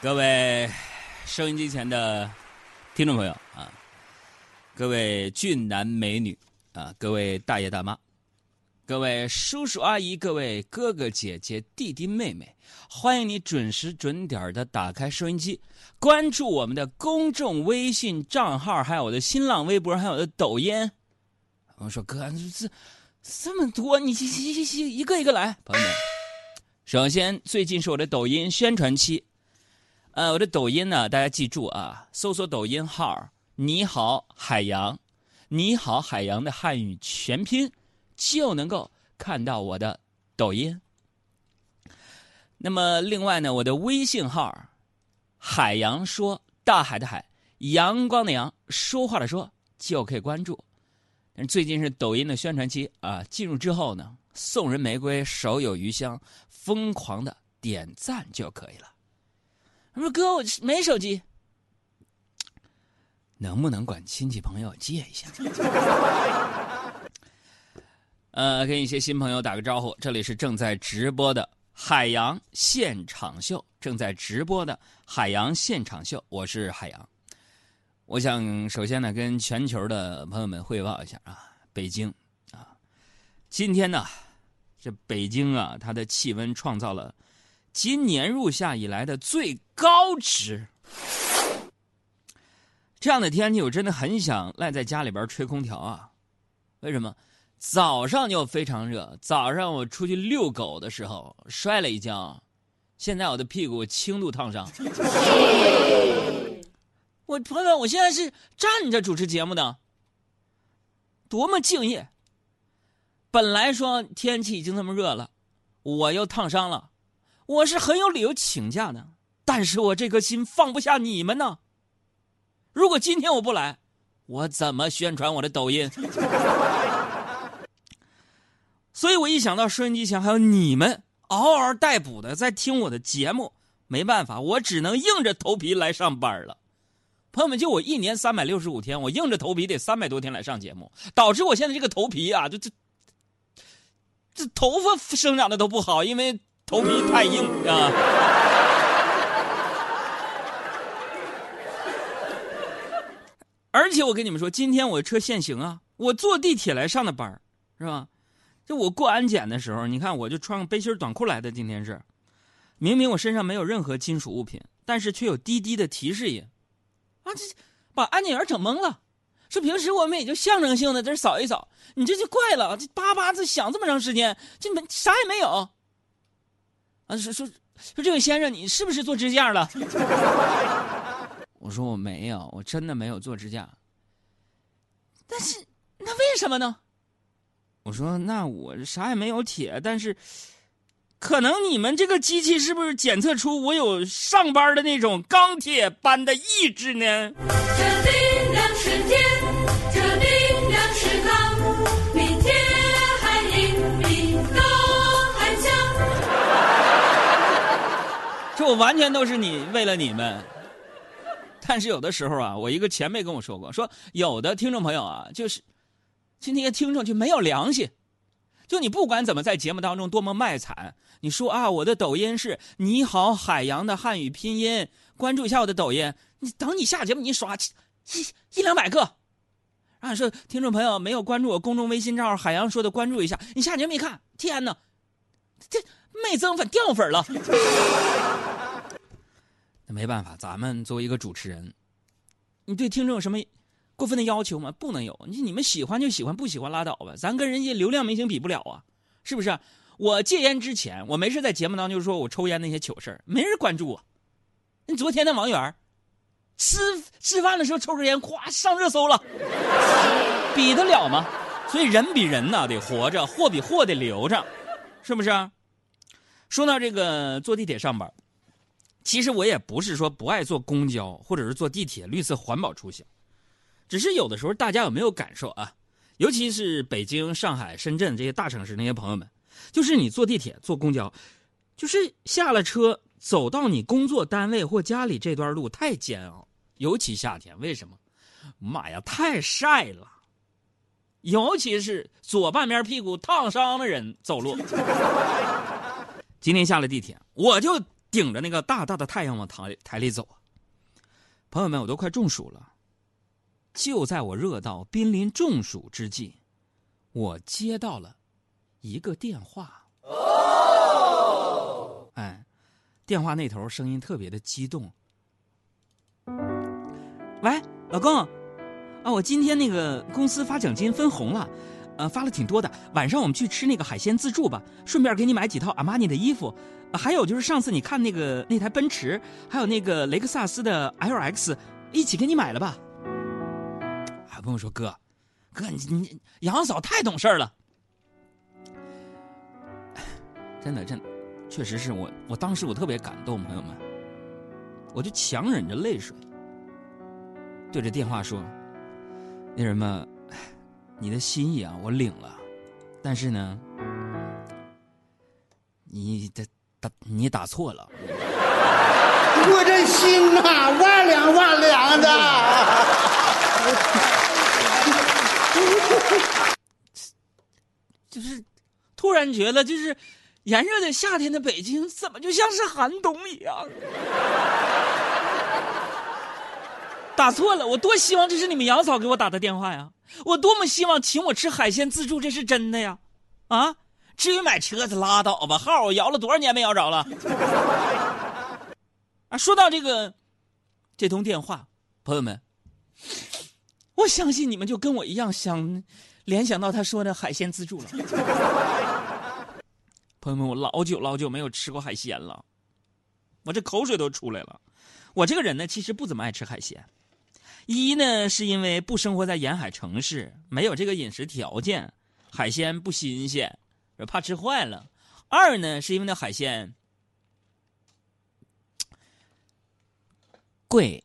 各位收音机前的听众朋友啊，各位俊男美女啊，各位大爷大妈，各位叔叔阿姨，各位哥哥姐姐、弟弟妹妹，欢迎你准时准点的打开收音机，关注我们的公众微信账号，还有我的新浪微博，还有我的抖音。我说哥，这这么多，你一一一个一个来，朋友们。首先，最近是我的抖音宣传期。呃，我的抖音呢，大家记住啊，搜索抖音号“你好海洋”，“你好海洋”的汉语全拼，就能够看到我的抖音。那么，另外呢，我的微信号“海洋说”，大海的海，阳光的阳，说话的说，就可以关注。但最近是抖音的宣传期啊，进入之后呢，送人玫瑰，手有余香，疯狂的点赞就可以了。我说哥，我没手机，能不能管亲戚朋友借一下？呃，跟一些新朋友打个招呼，这里是正在直播的海洋现场秀，正在直播的海洋现场秀，我是海洋。我想首先呢，跟全球的朋友们汇报一下啊，北京啊，今天呢，这北京啊，它的气温创造了。今年入夏以来的最高值，这样的天气我真的很想赖在家里边吹空调啊！为什么？早上就非常热，早上我出去遛狗的时候摔了一跤，现在我的屁股轻度烫伤。我朋友，我现在是站着主持节目的，多么敬业！本来说天气已经这么热了，我又烫伤了。我是很有理由请假的，但是我这颗心放不下你们呢。如果今天我不来，我怎么宣传我的抖音？所以我一想到收音机前还有你们嗷嗷待哺的在听我的节目，没办法，我只能硬着头皮来上班了。朋友们，就我一年三百六十五天，我硬着头皮得三百多天来上节目，导致我现在这个头皮啊，就这这头发生长的都不好，因为。头皮太硬啊！而且我跟你们说，今天我车限行啊，我坐地铁来上的班是吧？就我过安检的时候，你看我就穿个背心短裤来的。今天是，明明我身上没有任何金属物品，但是却有滴滴的提示音，啊，这把安检员整懵了。说平时我们也就象征性的这扫一扫，你这就怪了，这叭叭的响这么长时间，这没啥也没有。啊，说说说，这位先生，你是不是做支架了？我说我没有，我真的没有做支架。但是那为什么呢？我说那我啥也没有铁，但是可能你们这个机器是不是检测出我有上班的那种钢铁般的意志呢？这力量瞬间这力我完全都是你为了你们，但是有的时候啊，我一个前辈跟我说过，说有的听众朋友啊，就是今天听众就没有良心，就你不管怎么在节目当中多么卖惨，你说啊，我的抖音是你好海洋的汉语拼音，关注一下我的抖音，你等你下节目你刷一一两百个，啊说听众朋友没有关注我公众微信账号海洋说的关注一下，你下节目一看，天哪，这没增粉掉粉了。那没办法，咱们作为一个主持人，你对听众有什么过分的要求吗？不能有。你你们喜欢就喜欢，不喜欢拉倒吧。咱跟人家流量明星比不了啊，是不是？我戒烟之前，我没事在节目当中就说我抽烟那些糗事没人关注我。你昨天那王源，吃吃饭的时候抽根烟，咵上热搜了，比得了吗？所以人比人呐得活着，货比货得留着，是不是？说到这个坐地铁上班。其实我也不是说不爱坐公交或者是坐地铁绿色环保出行，只是有的时候大家有没有感受啊？尤其是北京、上海、深圳这些大城市那些朋友们，就是你坐地铁、坐公交，就是下了车走到你工作单位或家里这段路太煎熬，尤其夏天，为什么？妈呀，太晒了！尤其是左半边屁股烫伤的人走路。今天下了地铁，我就。顶着那个大大的太阳往台台里走啊。朋友们，我都快中暑了。就在我热到濒临中暑之际，我接到了一个电话。哦，哎，电话那头声音特别的激动。喂，老公，啊，我今天那个公司发奖金分红了，呃，发了挺多的。晚上我们去吃那个海鲜自助吧，顺便给你买几套阿玛尼的衣服。还有就是上次你看那个那台奔驰，还有那个雷克萨斯的 LX，一起给你买了吧。还朋友说哥，哥你你杨嫂太懂事了，真的真，确实是我我当时我特别感动，朋友们，我就强忍着泪水。对着电话说：“那什么，你的心意啊，我领了，但是呢，你的打你打错了。我这心呐，万两万两的。就是突然觉得，就是炎热的夏天的北京，怎么就像是寒冬一样？”打错了，我多希望这是你们杨嫂给我打的电话呀！我多么希望请我吃海鲜自助，这是真的呀！啊，至于买车子拉倒吧，号我摇了多少年没摇着了。啊，说到这个，这通电话，朋友们，我相信你们就跟我一样想联想到他说的海鲜自助了。朋友们，我老久老久没有吃过海鲜了，我这口水都出来了。我这个人呢，其实不怎么爱吃海鲜。一呢，是因为不生活在沿海城市，没有这个饮食条件，海鲜不新鲜，怕吃坏了；二呢，是因为那海鲜贵。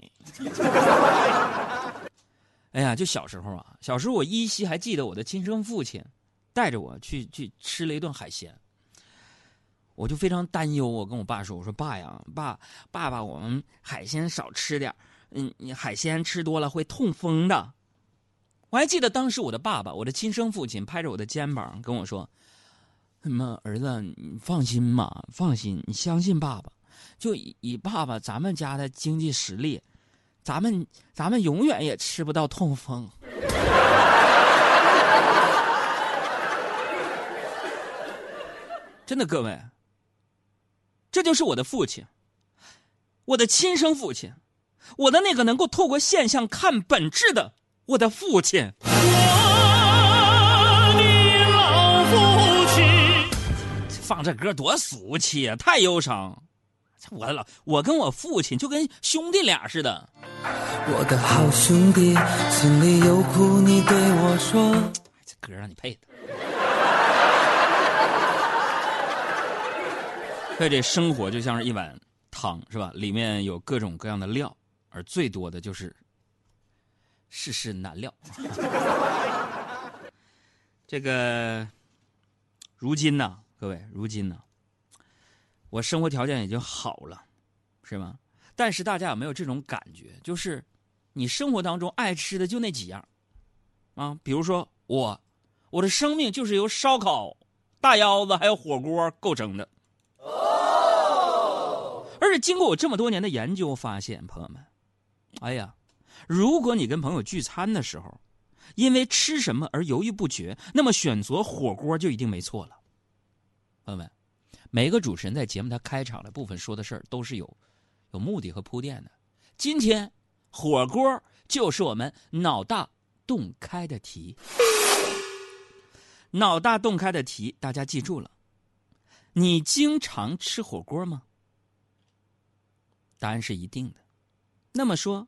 哎呀，就小时候啊，小时候我依稀还记得我的亲生父亲带着我去去吃了一顿海鲜，我就非常担忧。我跟我爸说：“我说爸呀，爸，爸爸，我们海鲜少吃点嗯，你海鲜吃多了会痛风的。我还记得当时我的爸爸，我的亲生父亲，拍着我的肩膀跟我说：“什么儿子，你放心嘛，放心，你相信爸爸。就以以爸爸咱们家的经济实力，咱们咱们永远也吃不到痛风。真的，各位，这就是我的父亲，我的亲生父亲。”我的那个能够透过现象看本质的，我的父亲。我的老父亲，放这歌多俗气啊，太忧伤。我的老，我跟我父亲就跟兄弟俩似的。我的好兄弟，心里有苦你对我说。这歌让你配的。所以这生活就像是一碗汤，是吧？里面有各种各样的料。而最多的就是世事难料。这个如今呢，各位，如今呢，我生活条件已经好了，是吗？但是大家有没有这种感觉？就是你生活当中爱吃的就那几样啊，比如说我，我的生命就是由烧烤、大腰子还有火锅构成的。而且经过我这么多年的研究，发现朋友们。哎呀，如果你跟朋友聚餐的时候，因为吃什么而犹豫不决，那么选择火锅就一定没错了。朋友们，每个主持人在节目他开场的部分说的事儿都是有有目的和铺垫的。今天火锅就是我们脑大洞开的题，脑大洞开的题，大家记住了。你经常吃火锅吗？答案是一定的。那么说，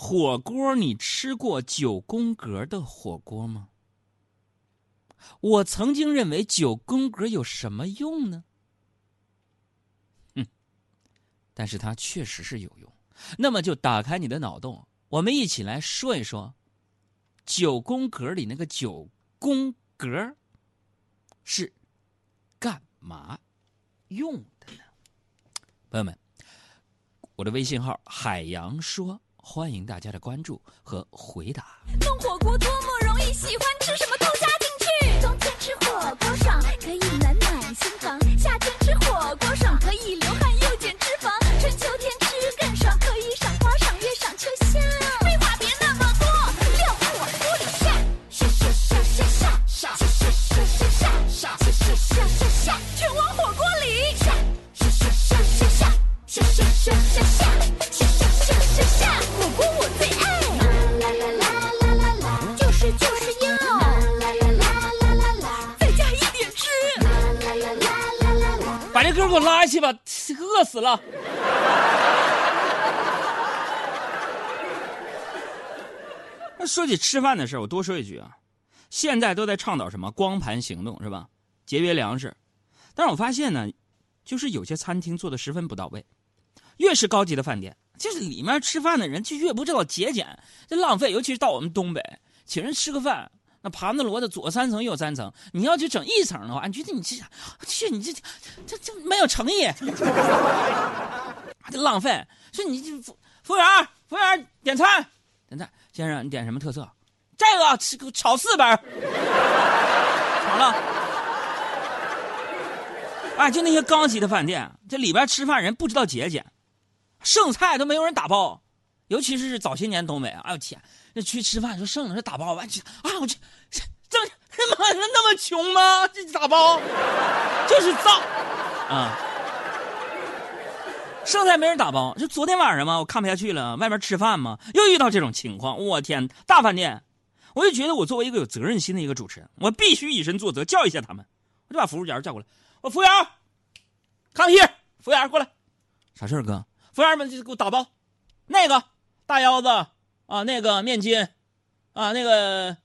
火锅你吃过九宫格的火锅吗？我曾经认为九宫格有什么用呢？哼，但是它确实是有用。那么就打开你的脑洞，我们一起来说一说九宫格里那个九宫格是干嘛用的呢？朋友们。我的微信号海洋说，欢迎大家的关注和回答。弄火锅多么容易，喜欢吃什么都加进去。冬天吃火锅爽，可以暖暖心房；夏天吃火锅爽，可以流汗。给我拉去吧，饿死了。那说起吃饭的事我多说一句啊，现在都在倡导什么光盘行动是吧？节约粮食，但是我发现呢，就是有些餐厅做的十分不到位。越是高级的饭店，就是里面吃饭的人就越不知道节俭，这浪费。尤其是到我们东北，请人吃个饭，那盘子摞的左三层右三层，你要去整一层的话，你觉得你这，去你这这这没有诚意，这浪费。说你这服服务员，服务员点餐，点餐，先生你点什么特色？这个吃个炒四本，炒了。哎，就那些高级的饭店，这里边吃饭人不知道节俭。剩菜都没有人打包，尤其是早些年东北，哎呦天，那去吃饭说剩的是打包完去啊，我去，这他妈人那么穷吗？这打包就是造啊！剩菜没人打包，就昨天晚上嘛，我看不下去了，外面吃饭嘛，又遇到这种情况，我天，大饭店，我就觉得我作为一个有责任心的一个主持人，我必须以身作则，教育一下他们，我就把服务员叫过来，我服务员康熙服务员过来，啥事儿哥？服务员们就给我打包，那个大腰子啊，那个面筋，啊，那个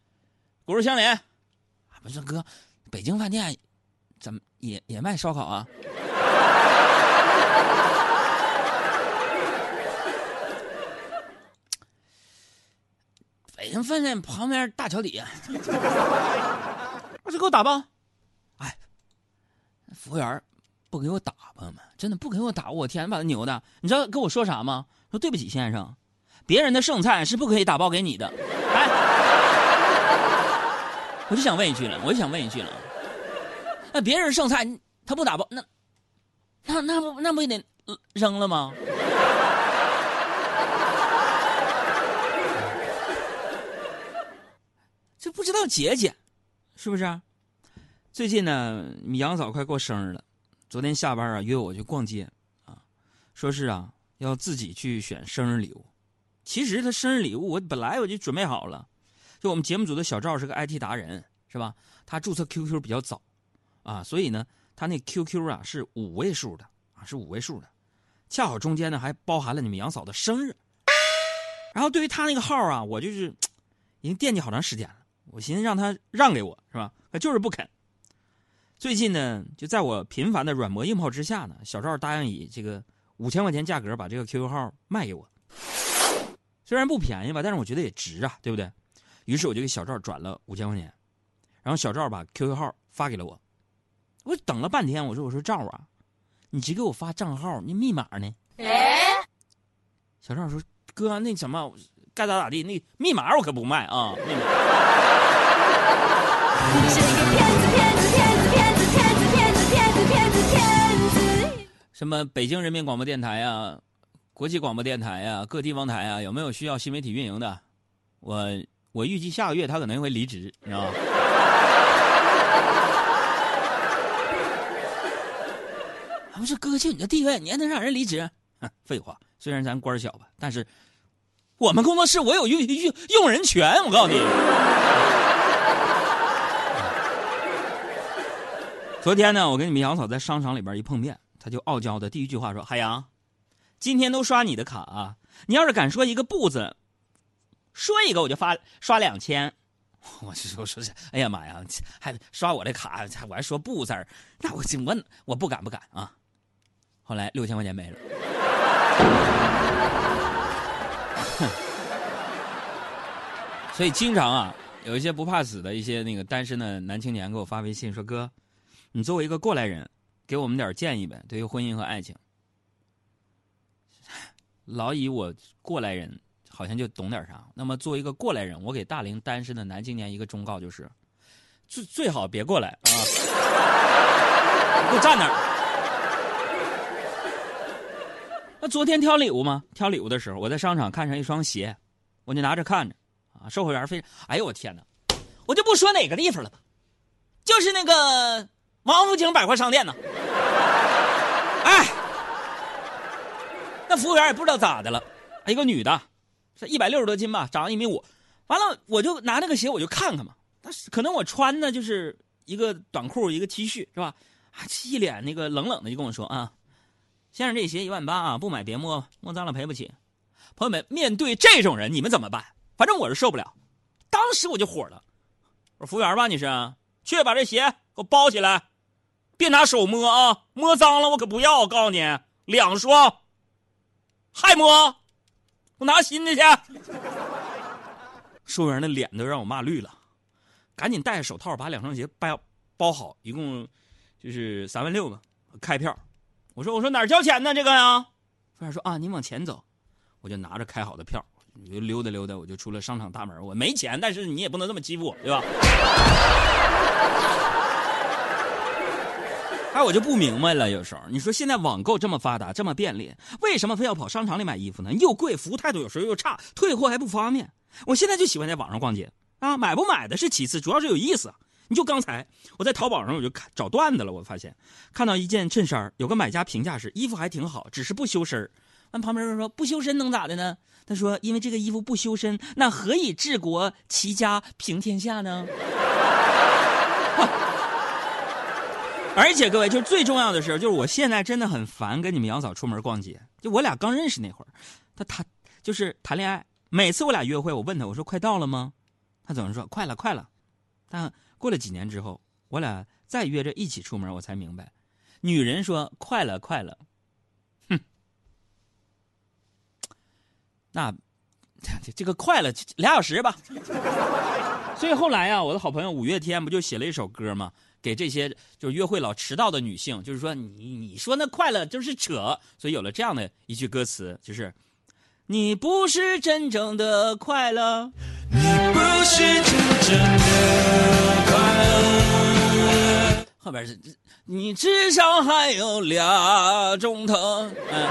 骨肉相连。啊不是哥，北京饭店怎么也也卖烧烤啊？北京饭店旁边大桥底下，我就给我打包。哎，服务员。不给我打，朋友们，真的不给我打，我天，把他牛的！你知道跟我说啥吗？说对不起，先生，别人的剩菜是不可以打包给你的。哎，我就想问一句了，我就想问一句了，那别人剩菜他不打包，那那那不那不也得扔了吗？这不知道节俭，是不是？啊最近呢，米阳嫂快过生日了。昨天下班啊，约我去逛街，啊，说是啊要自己去选生日礼物。其实他生日礼物我本来我就准备好了，就我们节目组的小赵是个 IT 达人，是吧？他注册 QQ 比较早，啊，所以呢他那 QQ 啊是五位数的啊是五位数的，恰好中间呢还包含了你们杨嫂的生日。然后对于他那个号啊，我就是已经惦记好长时间了，我寻思让他让给我是吧？他就是不肯。最近呢，就在我频繁的软磨硬泡之下呢，小赵答应以这个五千块钱价格把这个 QQ 号卖给我。虽然不便宜吧，但是我觉得也值啊，对不对？于是我就给小赵转了五千块钱，然后小赵把 QQ 号发给了我。我等了半天，我说：“我说赵啊，你只给我发账号，那密码呢？”小赵说：“哥，那什么，该咋咋地，那密码我可不卖啊。”密码。什么北京人民广播电台呀，国际广播电台呀，各地方台啊，有没有需要新媒体运营的？我我预计下个月他可能会离职，你知道吗？不是哥，就你这地位，你还能让人离职？废话，虽然咱官小吧，但是我们工作室我有用用用人权，我告诉你。昨天呢，我跟你们杨嫂在商场里边一碰面。她就傲娇的第一句话说：“海洋，今天都刷你的卡啊！你要是敢说一个不字，说一个我就发刷两千。”我就说说是，哎呀妈呀，还刷我的卡，我还说不字儿，那我我我不敢不敢啊！后来六千块钱没了。所以经常啊，有一些不怕死的一些那个单身的男青年给我发微信说：“哥，你作为一个过来人。”给我们点建议呗，对于婚姻和爱情。老以我过来人好像就懂点啥。那么作为一个过来人，我给大龄单身的男青年一个忠告就是：最最好别过来啊！你给我站那儿。那昨天挑礼物吗？挑礼物的时候，我在商场看上一双鞋，我就拿着看着啊。售货员非，哎呦我天哪！我就不说哪个地方了吧，就是那个。王府井百货商店呢？哎，服务员也不知道咋的了，一个女的，是一百六十多斤吧，长一米五。完了，我就拿那个鞋，我就看看嘛。但是可能我穿的就是一个短裤，一个 T 恤，是吧？一脸那个冷冷的就跟我说啊，先生这鞋一万八啊，不买别摸，摸脏了赔不起。朋友们，面对这种人，你们怎么办？反正我是受不了。当时我就火了，我说服务员吧，你是去把这鞋给我包起来，别拿手摸啊，摸脏了我可不要。我告诉你，两双，还摸，我拿新的去。收员的脸都让我骂绿了，赶紧戴着手套把两双鞋包包好，一共就是三万六吧，开票。我说我说哪儿交钱呢？这个呀？服务员说啊，您往前走。我就拿着开好的票，就溜达溜达，我就出了商场大门。我没钱，但是你也不能这么欺负我，对吧？哎，我就不明白了，有时候你说现在网购这么发达，这么便利，为什么非要跑商场里买衣服呢？又贵，服务态度有时候又差，退货还不方便。我现在就喜欢在网上逛街啊，买不买的是其次，主要是有意思。你就刚才我在淘宝上我就看找段子了，我发现看到一件衬衫，有个买家评价是衣服还挺好，只是不修身完旁边人说不修身能咋的呢？他说因为这个衣服不修身，那何以治国齐家平天下呢？而且各位，就最重要的是，就是我现在真的很烦跟你们杨嫂出门逛街。就我俩刚认识那会儿，他谈就是谈恋爱，每次我俩约会，我问他我说快到了吗？他总是说快了快了。但过了几年之后，我俩再约着一起出门，我才明白，女人说快了快了。哼那，这个快了俩小时吧。所以后来呀，我的好朋友五月天不就写了一首歌吗？给这些就是约会老迟到的女性，就是说你你说那快乐就是扯。所以有了这样的一句歌词，就是你不是真正的快乐，你不是真正的快乐。后边是你至少还有俩钟头。嗯